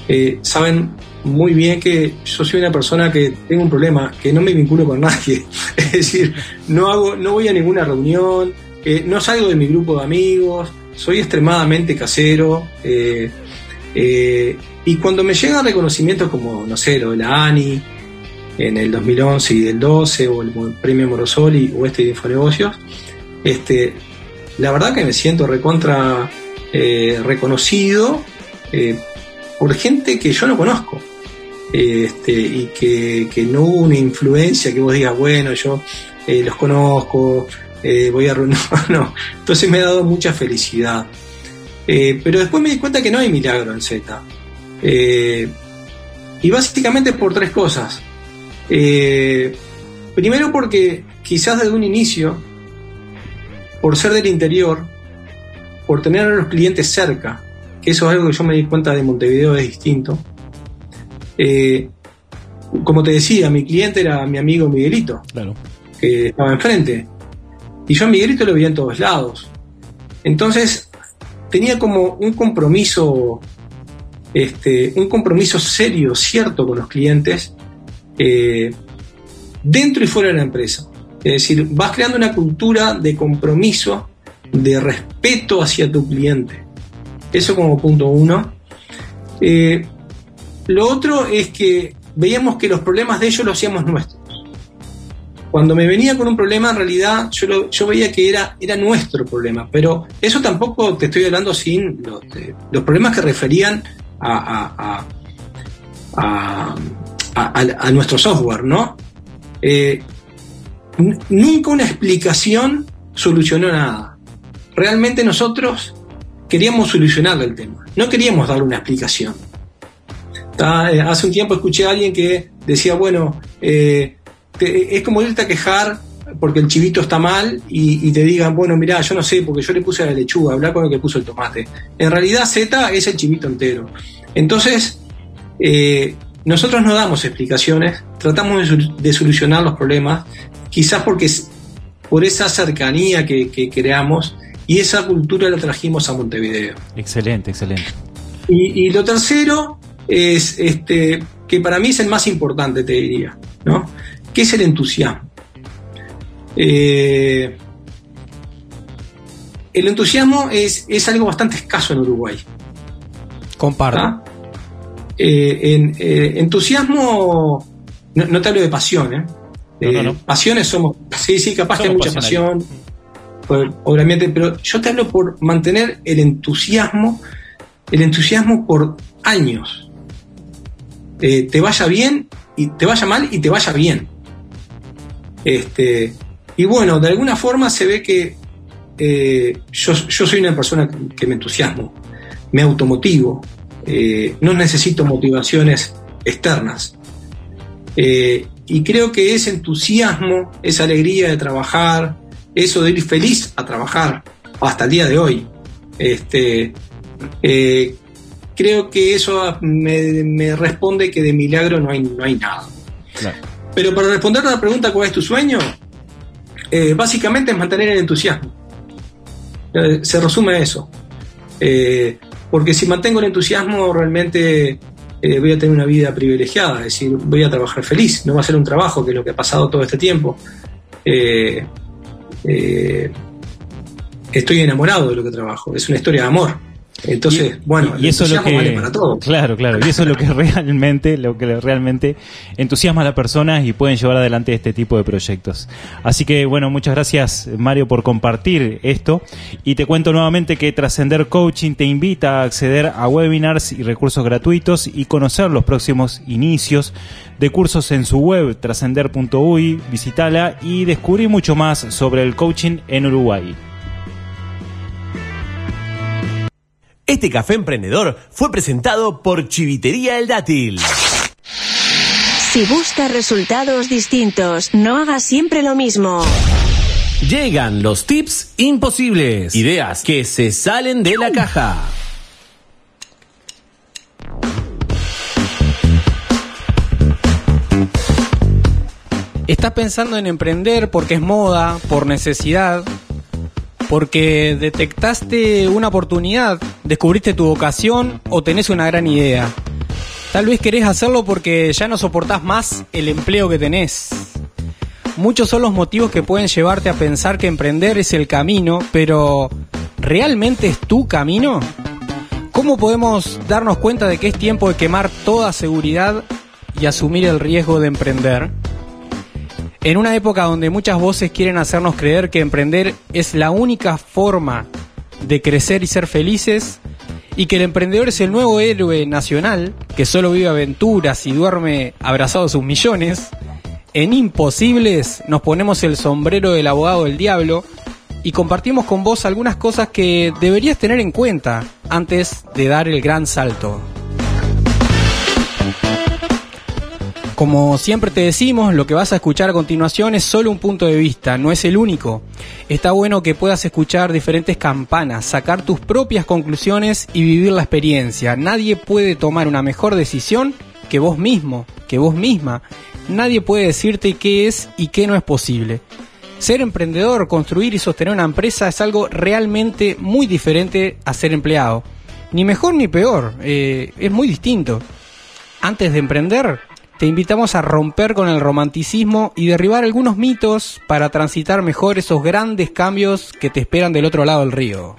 eh, saben muy bien que yo soy una persona que tengo un problema, que no me vinculo con nadie. es decir, no, hago, no voy a ninguna reunión, eh, no salgo de mi grupo de amigos, soy extremadamente casero. Eh, y cuando me llegan reconocimientos como, no sé, lo de la ANI, en el 2011 y del 12, o el premio Morosoli o este de Infonegocios, este, la verdad que me siento recontra eh, reconocido eh, por gente que yo no conozco. Este, y que, que, no hubo una influencia que vos digas, bueno, yo eh, los conozco, voy a reunir. no, entonces me ha dado mucha felicidad. pero después me di cuenta que no hay milagro en Z. y básicamente por tres cosas. primero porque quizás desde un inicio, por ser del interior, por tener a los clientes cerca, que eso es algo que yo me di cuenta de Montevideo es distinto. Eh, como te decía, mi cliente era mi amigo Miguelito, claro. que estaba enfrente. Y yo a Miguelito lo veía en todos lados. Entonces, tenía como un compromiso, este, un compromiso serio, cierto con los clientes, eh, dentro y fuera de la empresa. Es decir, vas creando una cultura de compromiso de respeto hacia tu cliente. Eso como punto uno. Eh, lo otro es que veíamos que los problemas de ellos los hacíamos nuestros. Cuando me venía con un problema, en realidad yo, veía que era, nuestro problema, pero eso tampoco te estoy hablando sin los, los problemas que referían a, nuestro software, ¿no? Eh, nunca una explicación solucionó nada realmente nosotros queríamos solucionar el tema, no queríamos darle una explicación. Eh, hace un tiempo escuché a alguien que decía, bueno, eh, es como irte a quejar porque el chivito está mal y, te digan, bueno, mira, yo no sé, porque yo le puse la lechuga, hablar con el que puso el tomate. En realidad Z es el chivito entero. Entonces, eh, nosotros no damos explicaciones, tratamos de, solucionar los problemas, quizás porque por esa cercanía que creamos, y esa cultura la trajimos a Montevideo. Excelente, excelente. Y, lo tercero es este que para mí es el más importante, te diría, ¿no? Que es el entusiasmo. Eh, el entusiasmo es, es, algo bastante escaso en Uruguay. Comparto. Eh, eh, entusiasmo, no, te hablo de pasión, ¿eh? Pasiones somos, sí, sí, capaz que hay mucha pasión obviamente, pero yo te hablo por mantener el entusiasmo, el entusiasmo por años. Eh, te vaya bien y te vaya mal y te vaya bien. Este, y bueno, de alguna forma se ve que eh, yo, soy una persona que me entusiasmo, me automotivo, no necesito motivaciones externas. Y creo que ese entusiasmo, esa alegría de trabajar, eso de ir feliz a trabajar hasta el día de hoy. Este, eh, creo que eso me, responde que de milagro no hay, no hay nada. Pero para responder a la pregunta cuál es tu sueño, eh, básicamente es mantener el entusiasmo. Eh, se resume a eso. porque si mantengo el entusiasmo, realmente voy a tener una vida privilegiada, es decir, voy a trabajar feliz, no va a ser un trabajo, que lo que ha pasado todo este tiempo. Eh, estoy enamorado de lo que trabajo, es una historia de amor. Entonces, bueno, y, eso es lo que para todo. Claro, claro, y eso es lo que realmente, lo que realmente entusiasma a las personas y pueden llevar adelante este tipo de proyectos. Así que bueno, muchas gracias Mario por compartir esto y te cuento nuevamente que Trascender Coaching te invita a acceder a webinars y recursos gratuitos y conocer los próximos inicios de cursos en su web trascender.uy, visitala y descubrir mucho más sobre el coaching en Uruguay. Este café emprendedor fue presentado por Chivitería El Dátil. Si buscas resultados distintos, no hagas siempre lo mismo. Llegan los tips imposibles. Ideas que se salen de la caja. ¿Estás pensando en emprender porque es moda, por necesidad? Porque detectaste una oportunidad, descubriste tu vocación o tenés una gran idea. Tal vez querés hacerlo porque ya no soportás más el empleo que tenés. Muchos son los motivos que pueden llevarte a pensar que emprender es el camino, pero ¿realmente es tu camino? ¿Cómo podemos darnos cuenta de que es tiempo de quemar toda seguridad y asumir el riesgo de emprender. En una época donde muchas voces quieren hacernos creer que emprender es la única forma de crecer y ser felices, y que el emprendedor es el nuevo héroe nacional, que solo vive aventuras y duerme abrazado a sus millones, en Imposibles nos ponemos el sombrero del abogado del diablo y compartimos con vos algunas cosas que deberías tener en cuenta antes de dar el gran salto. Como siempre te decimos, lo que vas a escuchar a continuación es solo un punto de vista, no es el único. Está bueno que puedas escuchar diferentes campanas, sacar tus propias conclusiones y vivir la experiencia. Nadie puede tomar una mejor decisión que vos mismo, que vos misma. Nadie puede decirte qué es y qué no es posible. Ser emprendedor, construir y sostener una empresa es algo realmente muy diferente a ser empleado. Ni mejor ni peor, eh, es muy distinto. Antes de emprender, te invitamos a romper con el romanticismo y derribar algunos mitos para transitar mejor esos grandes cambios que te esperan del otro lado del río.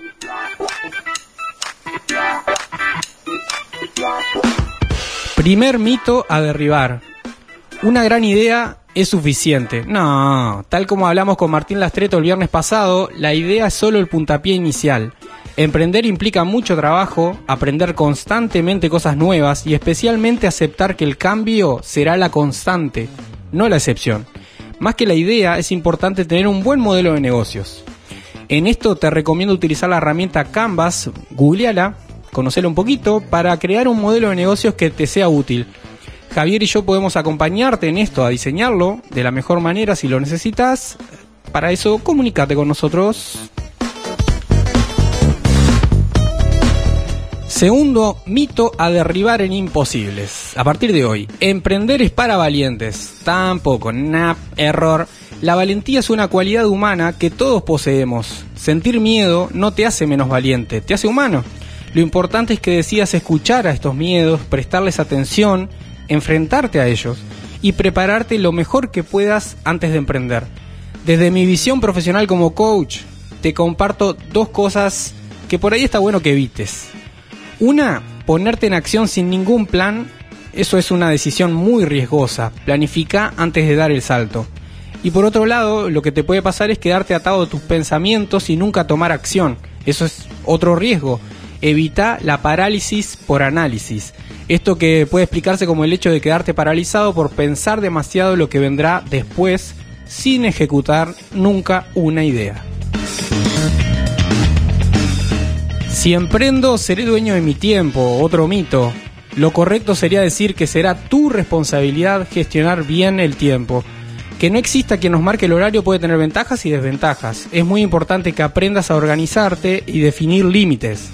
Primer mito a derribar. Una gran idea es suficiente. No, tal como hablamos con Martín Lastreto el viernes pasado, la idea es solo el puntapié inicial. Emprender implica mucho trabajo, aprender constantemente cosas nuevas y especialmente aceptar que el cambio será la constante, no la excepción. Más que la idea, es importante tener un buen modelo de negocios. En esto te recomiendo utilizar la herramienta Canvas, googleala, conocela un poquito, para crear un modelo de negocios que te sea útil. Javier y yo podemos acompañarte en esto, a diseñarlo de la mejor manera si lo necesitas. Para eso, comunícate con nosotros. Segundo mito a derribar en imposibles. A partir de hoy, emprender es para valientes. Tampoco, nap, error. La valentía es una cualidad humana que todos poseemos. Sentir miedo no te hace menos valiente, te hace humano. Lo importante es que decidas escuchar a estos miedos, prestarles atención, enfrentarte a ellos y prepararte lo mejor que puedas antes de emprender. Desde mi visión profesional como coach, te comparto dos cosas que por ahí está bueno que evites. Una, ponerte en acción sin ningún plan, eso es una decisión muy riesgosa. Planifica antes de dar el salto. Y por otro lado, lo que te puede pasar es quedarte atado a tus pensamientos y nunca tomar acción. Eso es otro riesgo. Evita la parálisis por análisis. Esto que puede explicarse como el hecho de quedarte paralizado por pensar demasiado lo que vendrá después sin ejecutar nunca una idea. Si emprendo, seré dueño de mi tiempo, otro mito. Lo correcto sería decir que será tu responsabilidad gestionar bien el tiempo. Que no exista quien nos marque el horario puede tener ventajas y desventajas. Es muy importante que aprendas a organizarte y definir límites.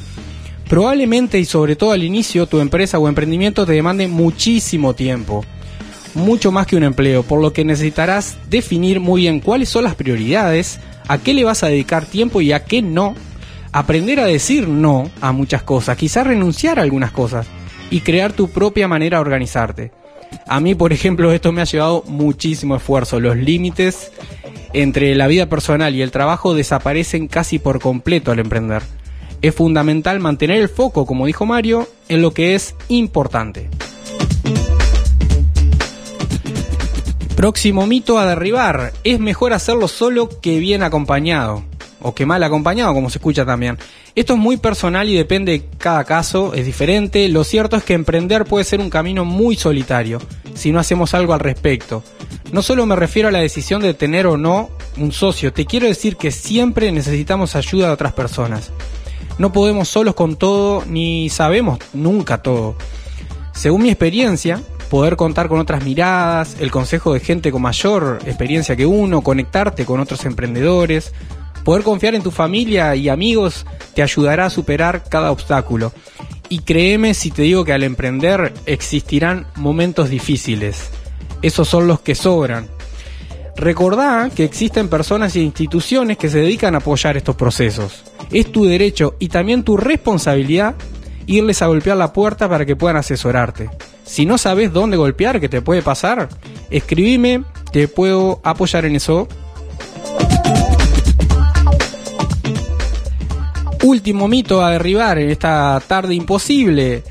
Probablemente y sobre todo al inicio tu empresa o emprendimiento te demande muchísimo tiempo. Mucho más que un empleo, por lo que necesitarás definir muy bien cuáles son las prioridades, a qué le vas a dedicar tiempo y a qué no aprender a decir no a muchas cosas, quizás renunciar a algunas cosas y crear tu propia manera de organizarte. A mí, por ejemplo, esto me ha llevado muchísimo esfuerzo. Los límites entre la vida personal y el trabajo desaparecen casi por completo al emprender. Es fundamental mantener el foco, como dijo Mario, en lo que es importante. Próximo mito a derribar. Es mejor hacerlo solo que bien acompañado o que mal acompañado, como se escucha también. Esto es muy personal y depende de cada caso, es diferente. Lo cierto es que emprender puede ser un camino muy solitario si no hacemos algo al respecto. No solo me refiero a la decisión de tener o no un socio, te quiero decir que siempre necesitamos ayuda de otras personas. No podemos solos con todo ni sabemos nunca todo. Según mi experiencia, poder contar con otras miradas, el consejo de gente con mayor experiencia que uno, conectarte con otros emprendedores, Poder confiar en tu familia y amigos te ayudará a superar cada obstáculo. Y créeme si te digo que al emprender existirán momentos difíciles. Esos son los que sobran. Recordá que existen personas e instituciones que se dedican a apoyar estos procesos. Es tu derecho y también tu responsabilidad irles a golpear la puerta para que puedan asesorarte. Si no sabes dónde golpear, qué te puede pasar, escribime, te puedo apoyar en eso Último mito a derribar en esta tarde imposible.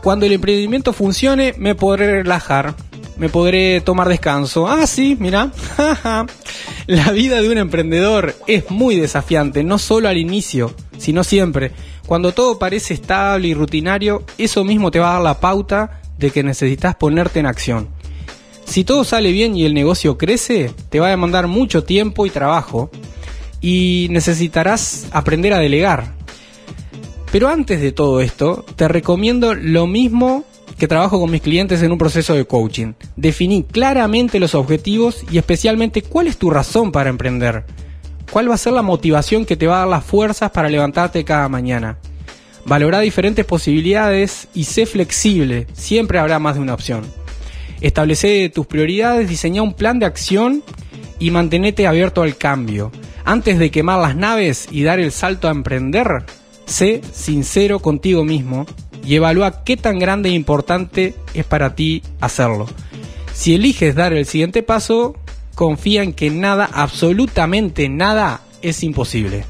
Cuando el emprendimiento funcione, me podré relajar. me podré tomar descanso. Ah, sí, mira. La vida de un emprendedor es muy desafiante, no solo al inicio, sino siempre. Cuando todo parece estable y rutinario, eso mismo te va a dar la pauta de que necesitas ponerte en acción. Si todo sale bien y el negocio crece, te va a demandar mucho tiempo y trabajo y necesitarás aprender a delegar. Pero antes de todo esto, te recomiendo lo mismo que trabajo con mis clientes en un proceso de coaching. Definí claramente los objetivos y especialmente cuál es tu razón para emprender. ¿Cuál va a ser la motivación que te va a dar las fuerzas para levantarte cada mañana? Valora diferentes posibilidades y sé flexible, siempre habrá más de una opción. Establece tus prioridades, diseña un plan de acción y mantenete abierto al cambio. Antes de quemar las naves y dar el salto a emprender, sé sincero contigo mismo y evalúa qué tan grande e importante es para ti hacerlo. Si eliges dar el siguiente paso, confía en que nada, absolutamente nada, es imposible.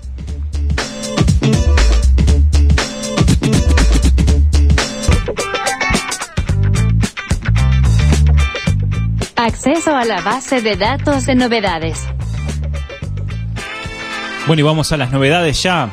Acceso a la base de datos de novedades. Bueno, y vamos a las novedades ya.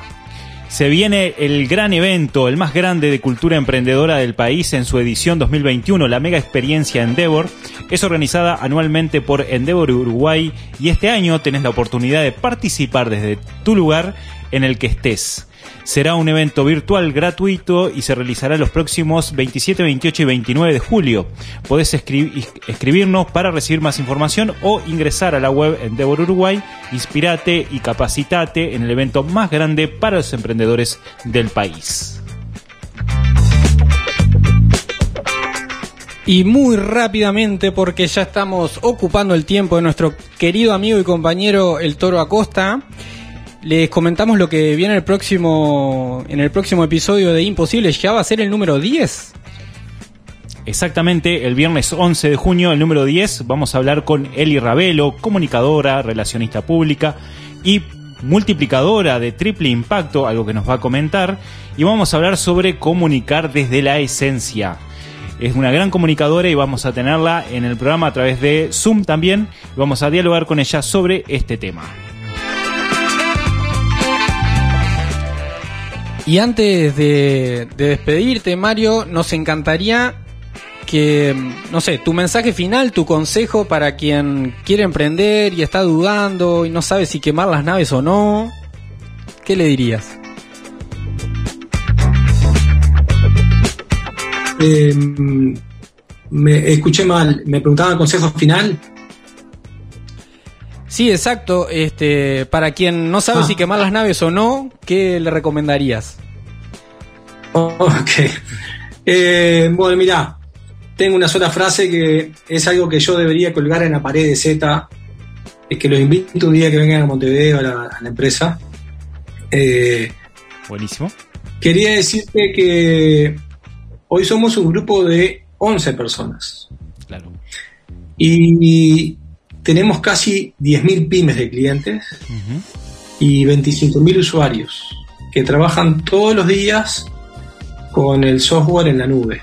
Se viene el gran evento, el más grande de cultura emprendedora del país en su edición 2021, la mega experiencia Endeavor. Es organizada anualmente por Endeavor Uruguay y este año tenés la oportunidad de participar desde tu lugar en el que estés. Será un evento virtual gratuito y se realizará los próximos 27, 28 y 29 de julio. Podés escribirnos para recibir más información o ingresar a la web Endeavor Uruguay, inspirate y capacitate en el evento más grande para los emprendedores del país. Y muy rápidamente, porque ya estamos ocupando el tiempo de nuestro querido amigo y compañero El Toro Acosta, les comentamos lo que viene el próximo, en el próximo episodio de Imposible. Ya va a ser el número 10. Exactamente, el viernes 11 de junio, el número 10, vamos a hablar con Eli Ravelo, comunicadora, relacionista pública y multiplicadora de triple impacto, algo que nos va a comentar, y vamos a hablar sobre comunicar desde la esencia. Es una gran comunicadora y vamos a tenerla en el programa a través de Zoom también, vamos a dialogar con ella sobre este tema. Y antes de, despedirte, Mario, nos encantaría que, no sé, tu mensaje final, tu consejo para quien quiere emprender y está dudando y no sabe si quemar las naves o no, ¿qué le dirías? Em, me escuché mal, me preguntaba consejo final. Sí, exacto. Este, para quien no sabe ah. si quemar las naves o no, ¿qué le recomendarías? Ok. Eh, bueno, mira, tengo una sola frase que es algo que yo debería colgar en la pared de Z. Es que los invito un día que vengan a Montevideo a la, empresa. Eh, Buenísimo. Quería decirte que hoy somos un grupo de 11 personas. Claro. Y tenemos casi 10.000 pymes de clientes y 25.000 usuarios que trabajan todos los días con el software en la nube.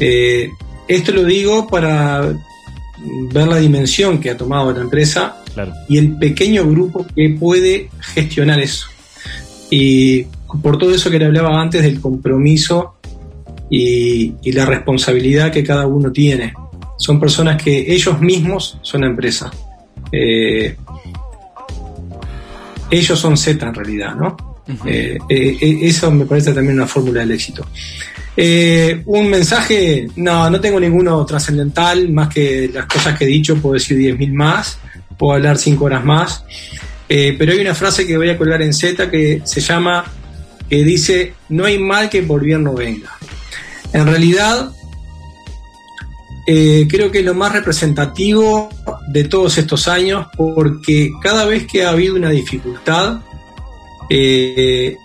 Eh, esto lo digo para ver la dimensión que ha tomado la empresa y el pequeño grupo que puede gestionar eso. Y por todo eso que le hablaba antes del compromiso y la responsabilidad que cada uno tiene son personas que ellos mismos son empresa. Eh, ellos son Z en realidad, ¿no? Eh, eh, eso me parece también una fórmula del éxito. un mensaje, no, no tengo ninguno trascendental, más que las cosas que he dicho, puedo decir 10.000 más, puedo hablar 5 horas más, pero hay una frase que voy a colgar en Z que se llama, que dice, no hay mal que por bien no venga. En realidad, eh, creo que es lo más representativo de todos estos años porque cada vez que ha habido una dificultad, eh,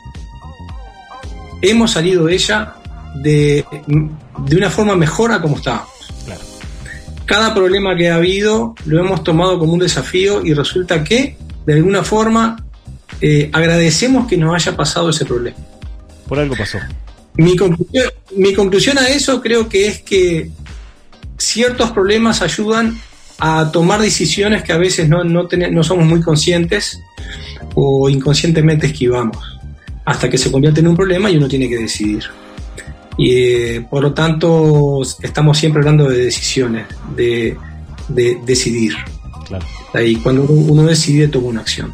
hemos salido de ella de, una forma mejor a como estábamos. Cada problema que ha habido lo hemos tomado como un desafío y resulta que, de alguna forma, eh, agradecemos que nos haya pasado ese problema. Por algo pasó. Mi conclusión, mi conclusión a eso creo que es que ciertos problemas ayudan a tomar decisiones que a veces no, no, ten- no somos muy conscientes o inconscientemente esquivamos, hasta que se convierte en un problema y uno tiene que decidir. Y eh, por lo tanto, estamos siempre hablando de decisiones, de, de decidir. Claro. Ahí, cuando uno, decide, toma una acción.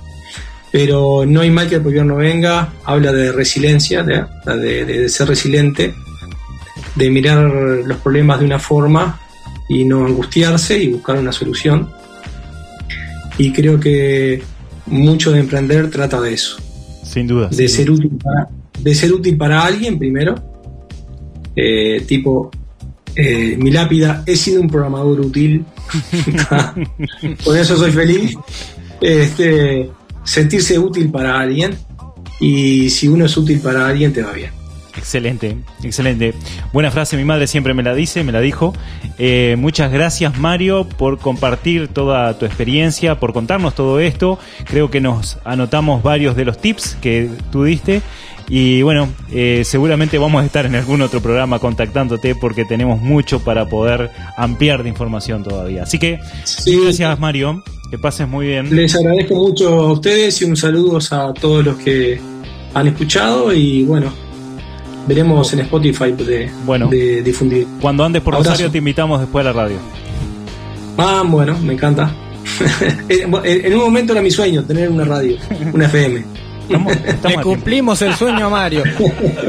Pero no hay mal que el gobierno venga, habla de resiliencia, de- de ser resiliente, de mirar los problemas de una forma y no angustiarse y buscar una solución. Y creo que mucho de emprender trata de eso, Sin duda. de ser útil para, de ser útil para alguien primero, Eh, tipo eh, mi lápida, he sido un programador útil, por eso soy feliz, este, sentirse útil para alguien y si uno es útil para alguien te va bien. Excelente, excelente. Buena frase, mi madre siempre me la dice, me la dijo. Eh, muchas gracias Mario por compartir toda tu experiencia, por contarnos todo esto. Creo que nos anotamos varios de los tips que tú diste. Y bueno, eh, seguramente vamos a estar en algún otro programa contactándote porque tenemos mucho para poder ampliar de información todavía. Así que, Sí. gracias Mario, que pases muy bien. Les agradezco mucho a ustedes y un saludo a todos los que han escuchado y bueno, veremos en Spotify de, Bueno. de difundir. Cuando andes por Abrazo. Rosario te invitamos después a la radio. Ah, bueno, me encanta. en en un momento era mi sueño tener una radio, una FM. Estamos, Le cumplimos el sueño a Mario.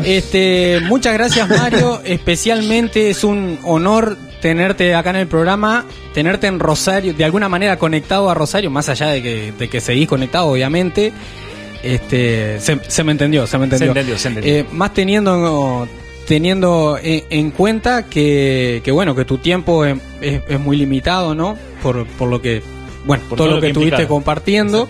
Este, muchas gracias Mario, especialmente es un honor tenerte acá en el programa, tenerte en Rosario, de alguna manera conectado a Rosario, más allá de que, de que seguís conectado, obviamente. Este, se, se me entendió, se me entendió. Se entendió, se entendió. Eh, más teniendo teniendo en, en cuenta que, que bueno que tu tiempo es, es- es muy limitado, ¿no? Por, por lo que bueno Por todo, todo lo que, que estuviste compartiendo.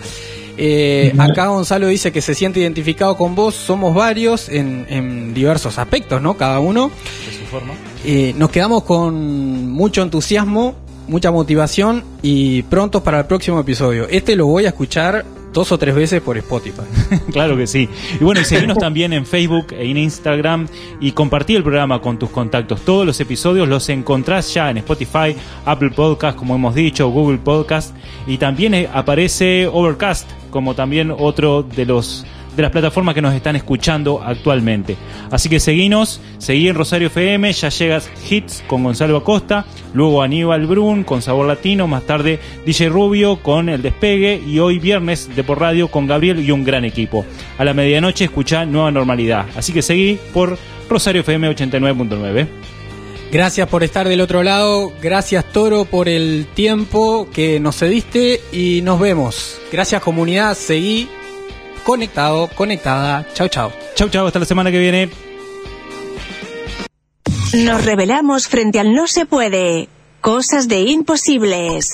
Eh, acá Gonzalo dice que se siente identificado con vos. Somos varios en, en diversos aspectos, ¿no? Cada uno. de su forma. Eh, nos quedamos con mucho entusiasmo, mucha motivación y prontos para el próximo episodio. Este lo voy a escuchar dos o tres veces por Spotify. Claro que sí. Y bueno, y seguimos también en Facebook e en Instagram y compartí el programa con tus contactos. Todos los episodios los encontrás ya en Spotify, Apple Podcast, como hemos dicho, Google Podcast y también eh, aparece Overcast como también otro de los de las plataformas que nos están escuchando actualmente. Así que seguinos, seguí en Rosario FM, ya llegas Hits con Gonzalo Acosta, luego Aníbal Brun con Sabor Latino, más tarde DJ Rubio con El Despegue y hoy viernes de por radio con Gabriel y un gran equipo. A la medianoche escucha Nueva Normalidad. Así que seguí por Rosario FM 89.9. Gracias por estar del otro lado, gracias Toro por el tiempo que nos cediste y nos vemos. Gracias comunidad, seguí conectado, conectada. Chau, chau. Chau, chau, hasta la semana que viene. Nos revelamos frente al no se puede. Cosas de imposibles.